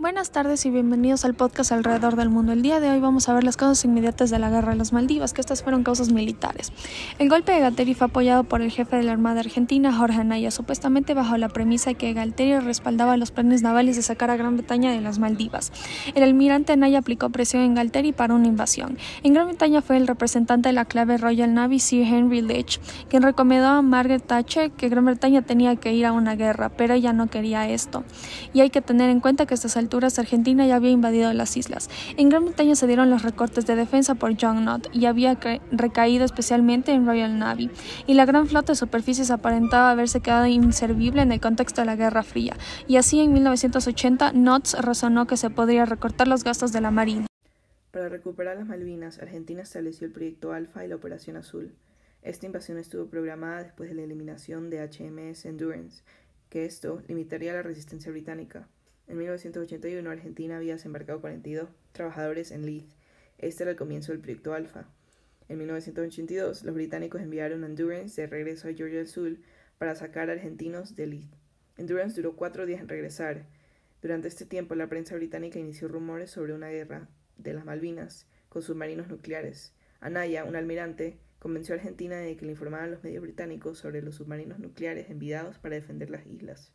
Buenas tardes y bienvenidos al podcast Alrededor del Mundo. El día de hoy vamos a ver las causas inmediatas de la guerra de las Maldivas, que estas fueron causas militares. El golpe de Galtieri fue apoyado por el jefe de la Armada Argentina, Jorge Anaya, supuestamente bajo la premisa de que Galtieri respaldaba los planes navales de sacar a Gran Bretaña de las Maldivas. El almirante Anaya aplicó presión en Galtieri para una invasión. En Gran Bretaña fue el representante de la clave Royal Navy, Sir Henry Leach, quien recomendó a Margaret Thatcher que Gran Bretaña tenía que ir a una guerra, pero ella no quería esto. Y hay que tener en cuenta que Argentina ya había invadido las islas. En Gran Bretaña se dieron los recortes de defensa por John Knott y había recaído especialmente en Royal Navy, y la gran flota de superficies aparentaba haberse quedado inservible en el contexto de la Guerra Fría, y así en 1980 Knott razonó que se podría recortar los gastos de la Marina. Para recuperar las Malvinas, Argentina estableció el Proyecto Alfa y la Operación Azul. Esta invasión estuvo programada después de la eliminación de HMS Endurance, que esto limitaría la resistencia británica. En 1981, Argentina había desembarcado 42 trabajadores en Leith. Este era el comienzo del proyecto Alfa. En 1982, los británicos enviaron Endurance de regreso a Georgia del Sur para sacar a argentinos de Leith. Endurance duró cuatro días en regresar. Durante este tiempo, la prensa británica inició rumores sobre una guerra de las Malvinas con submarinos nucleares. Anaya, un almirante, convenció a Argentina de que le informaran los medios británicos sobre los submarinos nucleares enviados para defender las islas.